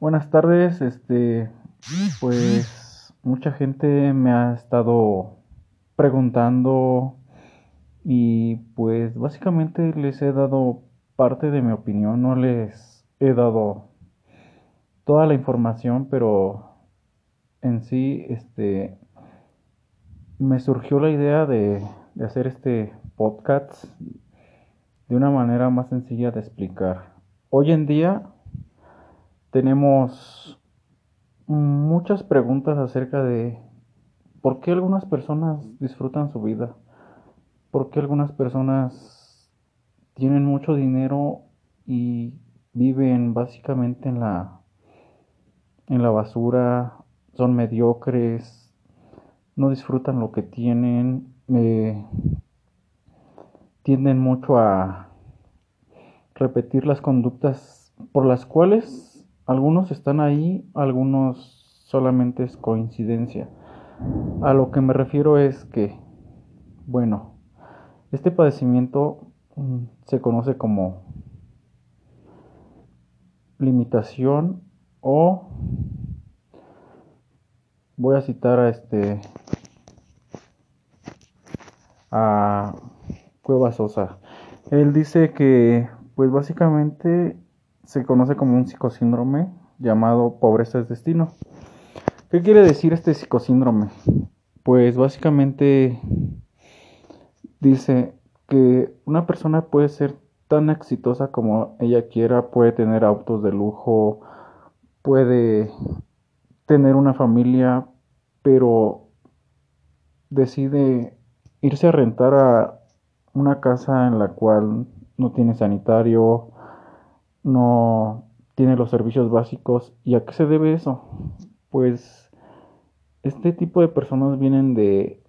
Buenas tardes, este, pues mucha gente me ha estado preguntando y pues básicamente les he dado parte de mi opinión, no les he dado toda la información, pero en sí, este, me surgió la idea de, de hacer este podcast de una manera más sencilla de explicar. Hoy en día tenemos muchas preguntas acerca de por qué algunas personas disfrutan su vida, por qué algunas personas tienen mucho dinero y viven básicamente en la en la basura, son mediocres, no disfrutan lo que tienen, eh, tienden mucho a repetir las conductas por las cuales algunos están ahí, algunos solamente es coincidencia. A lo que me refiero es que, bueno, este padecimiento mm, se conoce como limitación o voy a citar a este a Cueva Sosa. Él dice que pues básicamente se conoce como un psicosíndrome llamado pobreza es destino. ¿Qué quiere decir este psicosíndrome? Pues básicamente dice que una persona puede ser tan exitosa como ella quiera, puede tener autos de lujo, puede tener una familia, pero decide irse a rentar a una casa en la cual no tiene sanitario, no tiene los servicios básicos. ¿Y a qué se debe eso? Pues este tipo de personas vienen de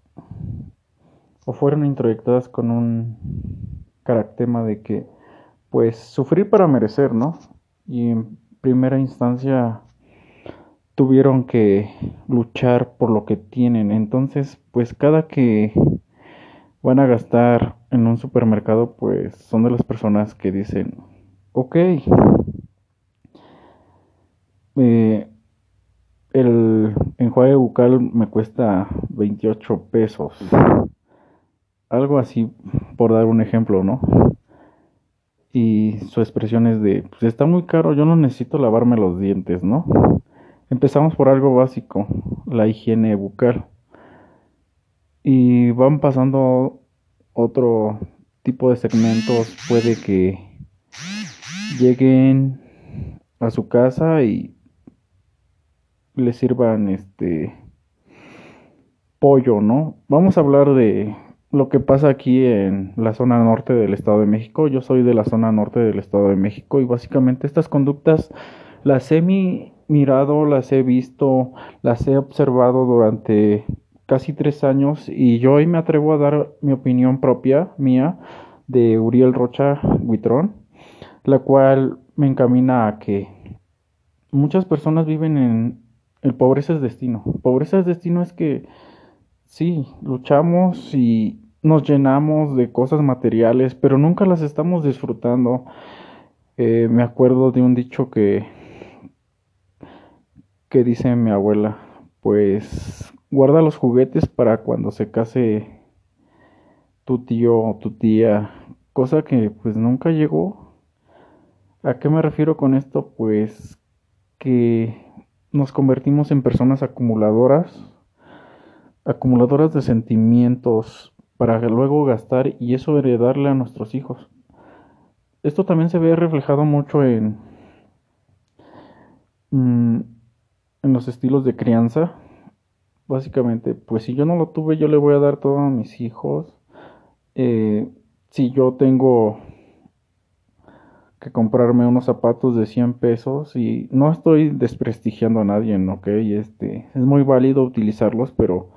o fueron introyectadas con un caractema de que pues sufrir para merecer, ¿no? Y en primera instancia tuvieron que luchar por lo que tienen. Entonces, pues cada que van a gastar en un supermercado, pues son de las personas que dicen, Ok. Eh, el enjuague bucal me cuesta 28 pesos. Algo así, por dar un ejemplo, ¿no? Y su expresión es de, pues está muy caro, yo no necesito lavarme los dientes, ¿no? Empezamos por algo básico, la higiene bucal. Y van pasando otro tipo de segmentos, puede que lleguen a su casa y les sirvan este pollo, ¿no? Vamos a hablar de lo que pasa aquí en la zona norte del Estado de México. Yo soy de la zona norte del Estado de México y básicamente estas conductas las he mirado, las he visto, las he observado durante casi tres años y yo hoy me atrevo a dar mi opinión propia, mía, de Uriel Rocha Huitrón la cual me encamina a que muchas personas viven en el pobreza es destino. Pobreza es destino es que sí, luchamos y nos llenamos de cosas materiales, pero nunca las estamos disfrutando. Eh, me acuerdo de un dicho que, que dice mi abuela, pues guarda los juguetes para cuando se case tu tío o tu tía, cosa que pues nunca llegó ¿A qué me refiero con esto? Pues que nos convertimos en personas acumuladoras, acumuladoras de sentimientos para luego gastar y eso heredarle a nuestros hijos. Esto también se ve reflejado mucho en, mm, en los estilos de crianza. Básicamente, pues si yo no lo tuve, yo le voy a dar todo a mis hijos. Eh, si yo tengo que comprarme unos zapatos de 100 pesos y no estoy desprestigiando a nadie, ¿ok? Este, es muy válido utilizarlos, pero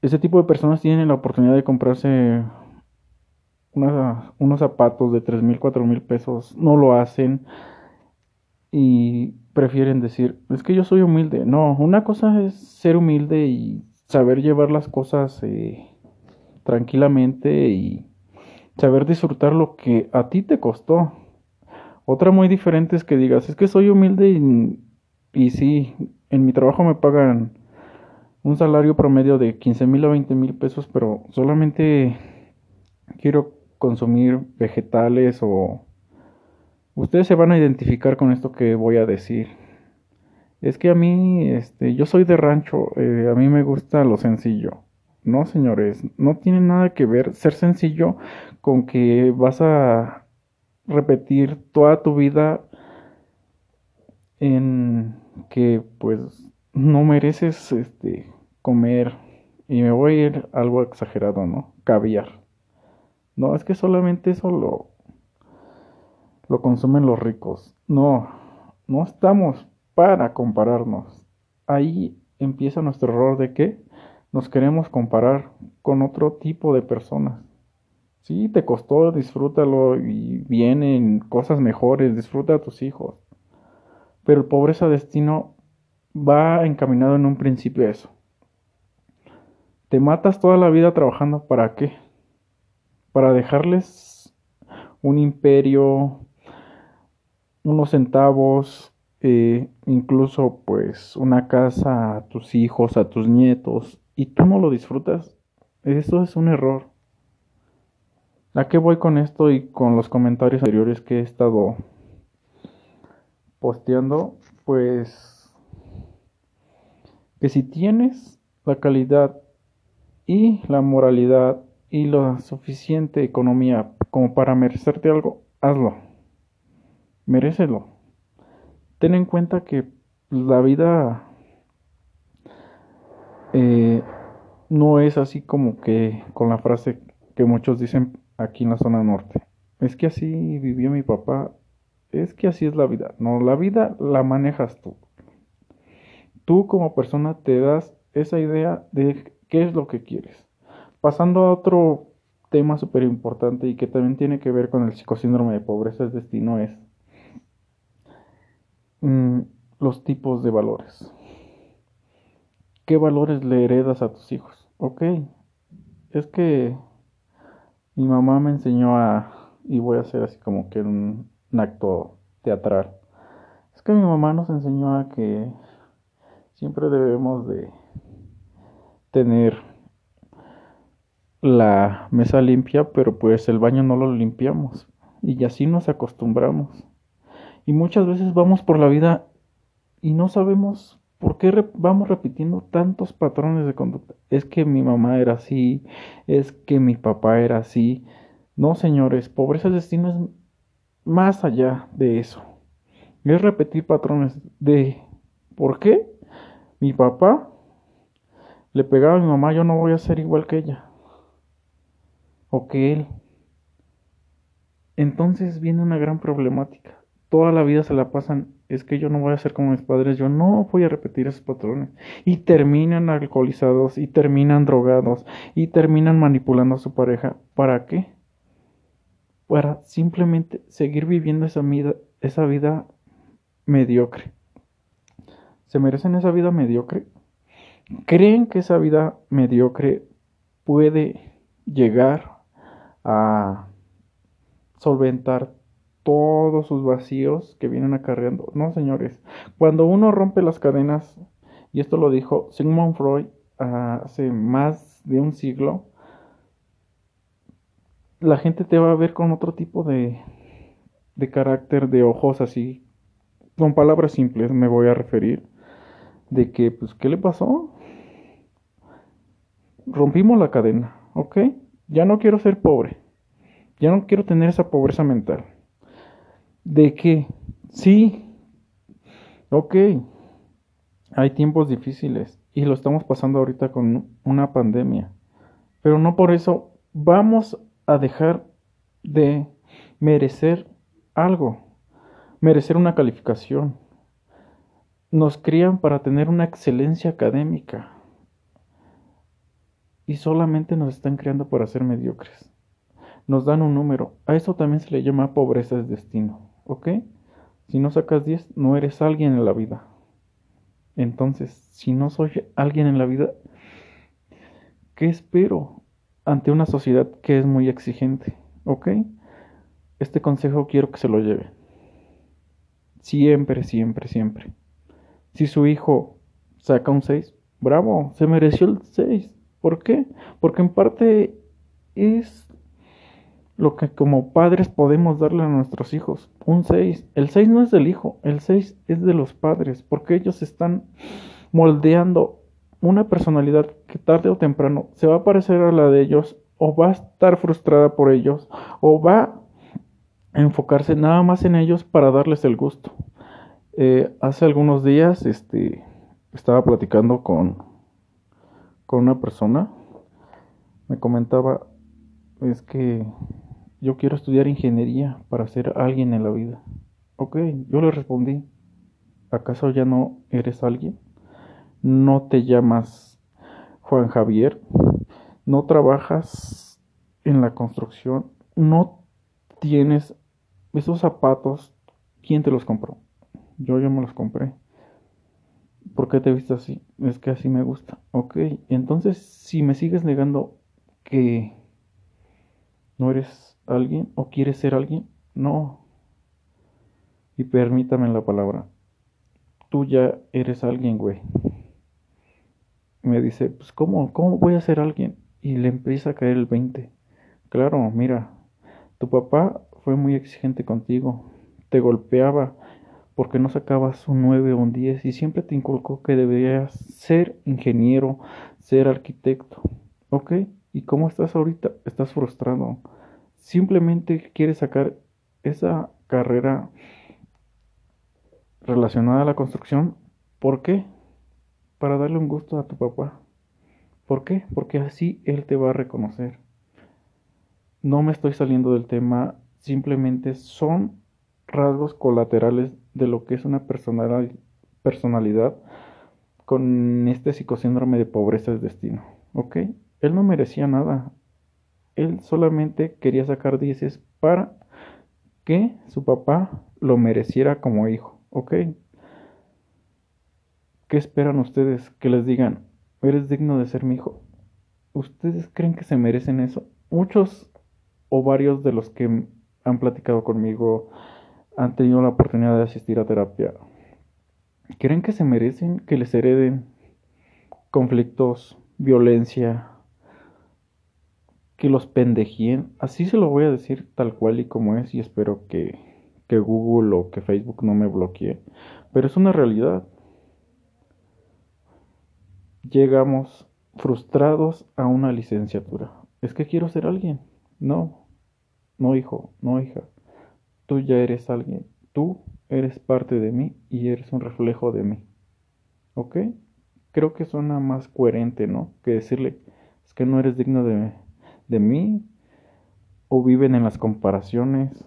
ese tipo de personas tienen la oportunidad de comprarse unos zapatos de 3 mil, 4 mil pesos, no lo hacen y prefieren decir, es que yo soy humilde. No, una cosa es ser humilde y saber llevar las cosas eh, tranquilamente y saber disfrutar lo que a ti te costó otra muy diferente es que digas, es que soy humilde y sí, en mi trabajo me pagan un salario promedio de 15 mil a 20 mil pesos, pero solamente quiero consumir vegetales o... Ustedes se van a identificar con esto que voy a decir. Es que a mí, este, yo soy de rancho, eh, a mí me gusta lo sencillo. No, señores, no tiene nada que ver ser sencillo con que vas a repetir toda tu vida en que pues no mereces este comer y me voy a ir algo exagerado, ¿no? Caviar. No, es que solamente eso lo lo consumen los ricos. No, no estamos para compararnos. Ahí empieza nuestro error de que nos queremos comparar con otro tipo de personas. Sí, te costó, disfrútalo y vienen cosas mejores, disfruta a tus hijos. Pero el pobreza destino va encaminado en un principio a eso. Te matas toda la vida trabajando para qué? Para dejarles un imperio, unos centavos, eh, incluso pues una casa a tus hijos, a tus nietos, y tú no lo disfrutas. Eso es un error. ¿A qué voy con esto y con los comentarios anteriores que he estado posteando? Pues que si tienes la calidad y la moralidad y la suficiente economía como para merecerte algo, hazlo. Merécelo. Ten en cuenta que la vida eh, no es así como que con la frase que muchos dicen aquí en la zona norte. Es que así vivió mi papá. Es que así es la vida. No, la vida la manejas tú. Tú como persona te das esa idea de qué es lo que quieres. Pasando a otro tema súper importante y que también tiene que ver con el psicosíndrome de pobreza es destino es mm, los tipos de valores. ¿Qué valores le heredas a tus hijos? Ok, es que mi mamá me enseñó a, y voy a hacer así como que un, acto teatral. Es que mi mamá nos enseñó a que siempre debemos de tener la mesa limpia, pero pues el baño no lo limpiamos y así nos acostumbramos. Y muchas veces vamos por la vida y no sabemos ¿Por qué vamos repitiendo tantos patrones de conducta? Es que mi mamá era así, es que mi papá era así. No, señores, pobreza del destino es más allá de eso. Es repetir patrones de ¿por qué? Mi papá le pegaba a mi mamá, yo no voy a ser igual que ella. O que él. Entonces viene una gran problemática. Toda la vida se la pasan es que yo no voy a ser como mis padres, yo no voy a repetir esos patrones. Y terminan alcoholizados, y terminan drogados, y terminan manipulando a su pareja. ¿Para qué? Para simplemente seguir viviendo esa vida, esa vida mediocre. ¿Se merecen esa vida mediocre? ¿Creen que esa vida mediocre puede llegar a solventar todos sus vacíos que vienen acarreando. No, señores, cuando uno rompe las cadenas, y esto lo dijo Sigmund Freud hace más de un siglo, la gente te va a ver con otro tipo de, de carácter, de ojos así, con palabras simples me voy a referir, de que, pues, ¿qué le pasó? Rompimos la cadena, ¿ok? Ya no quiero ser pobre, ya no quiero tener esa pobreza mental de que sí, ok, hay tiempos difíciles y lo estamos pasando ahorita con una pandemia, pero no por eso vamos a dejar de merecer algo, merecer una calificación. Nos crían para tener una excelencia académica y solamente nos están criando para ser mediocres. Nos dan un número. A eso también se le llama pobreza de destino. ¿Ok? Si no sacas 10, no eres alguien en la vida. Entonces, si no soy alguien en la vida, ¿qué espero ante una sociedad que es muy exigente? ¿Ok? Este consejo quiero que se lo lleve. Siempre, siempre, siempre. Si su hijo saca un 6, bravo, se mereció el 6. ¿Por qué? Porque en parte es lo que como padres podemos darle a nuestros hijos. Un 6. El 6 no es del hijo, el 6 es de los padres, porque ellos están moldeando una personalidad que tarde o temprano se va a parecer a la de ellos o va a estar frustrada por ellos o va a enfocarse nada más en ellos para darles el gusto. Eh, hace algunos días este, estaba platicando con, con una persona, me comentaba, es que yo quiero estudiar ingeniería para ser alguien en la vida. Ok, yo le respondí, ¿acaso ya no eres alguien? ¿No te llamas Juan Javier? ¿No trabajas en la construcción? ¿No tienes esos zapatos? ¿Quién te los compró? Yo ya me los compré. ¿Por qué te viste así? Es que así me gusta. Ok, entonces si me sigues negando que no eres alguien o quieres ser alguien, no. Y permítame la palabra. Tú ya eres alguien, güey. Me dice, pues ¿cómo? ¿Cómo voy a ser alguien? Y le empieza a caer el 20. Claro, mira, tu papá fue muy exigente contigo. Te golpeaba porque no sacabas un 9 o un 10 y siempre te inculcó que deberías ser ingeniero, ser arquitecto. ¿Ok? ¿Y cómo estás ahorita? Estás frustrado. Simplemente quieres sacar esa carrera relacionada a la construcción. ¿Por qué? Para darle un gusto a tu papá. ¿Por qué? Porque así él te va a reconocer. No me estoy saliendo del tema, simplemente son rasgos colaterales de lo que es una personalidad con este psicosíndrome de pobreza de destino. ¿Ok? Él no merecía nada. Él solamente quería sacar dieces para que su papá lo mereciera como hijo. ¿Ok? ¿Qué esperan ustedes? Que les digan, eres digno de ser mi hijo. ¿Ustedes creen que se merecen eso? Muchos o varios de los que han platicado conmigo han tenido la oportunidad de asistir a terapia, ¿creen que se merecen que les hereden conflictos, violencia, que los pendejien? Así se lo voy a decir tal cual y como es y espero que, que Google o que Facebook no me bloquee. Pero es una realidad. Llegamos frustrados a una licenciatura. Es que quiero ser alguien. No, no hijo, no hija tú ya eres alguien, tú eres parte de mí y eres un reflejo de mí. ¿Ok? Creo que suena más coherente, ¿no? Que decirle, es que no eres digno de, de mí, o viven en las comparaciones.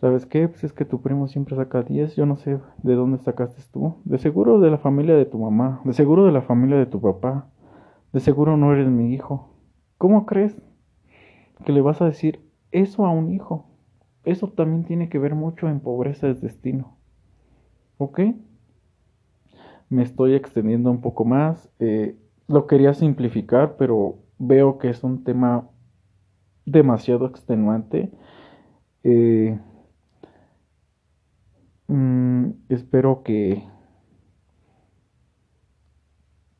¿Sabes qué? Pues es que tu primo siempre saca 10, yo no sé de dónde sacaste tú. De seguro de la familia de tu mamá, de seguro de la familia de tu papá, de seguro no eres mi hijo. ¿Cómo crees que le vas a decir eso a un hijo? eso también tiene que ver mucho en pobreza de destino. ¿Ok? Me estoy extendiendo un poco más. Eh, lo quería simplificar, pero veo que es un tema demasiado extenuante. Eh, mm, espero que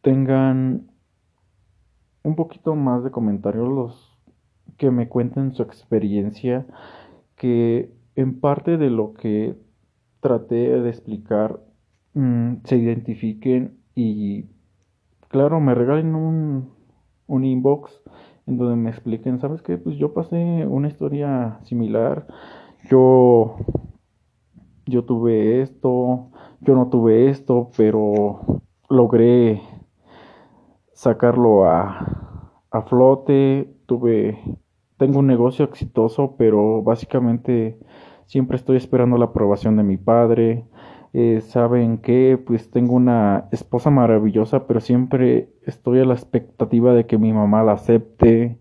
tengan un poquito más de comentarios los que me cuenten su experiencia que en parte de lo que traté de explicar mm, se identifiquen y claro, me regalen un, un inbox en donde me expliquen, ¿sabes qué? Pues yo pasé una historia similar, yo, yo tuve esto, yo no tuve esto, pero logré sacarlo a, a flote, tuve tengo un negocio exitoso, pero básicamente siempre estoy esperando la aprobación de mi padre. Eh, Saben que pues tengo una esposa maravillosa, pero siempre estoy a la expectativa de que mi mamá la acepte.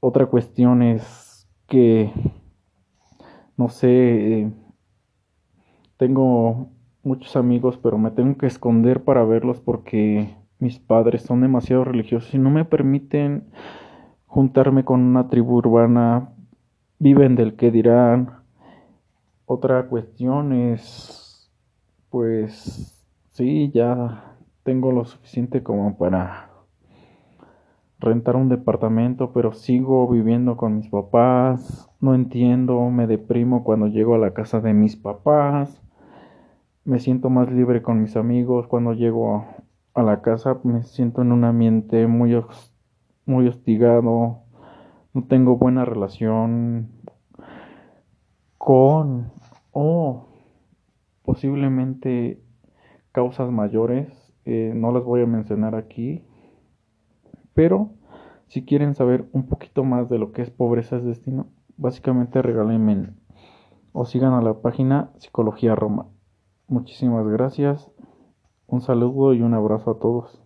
Otra cuestión es que, no sé, tengo muchos amigos, pero me tengo que esconder para verlos porque mis padres son demasiado religiosos y no me permiten juntarme con una tribu urbana, viven del que dirán. Otra cuestión es, pues, sí, ya tengo lo suficiente como para rentar un departamento, pero sigo viviendo con mis papás, no entiendo, me deprimo cuando llego a la casa de mis papás, me siento más libre con mis amigos, cuando llego a la casa me siento en un ambiente muy, muy hostigado, no tengo buena relación con o posiblemente causas mayores, eh, no las voy a mencionar aquí, pero si quieren saber un poquito más de lo que es pobreza es destino, básicamente regálenme o sigan a la página Psicología Roma. Muchísimas gracias, un saludo y un abrazo a todos.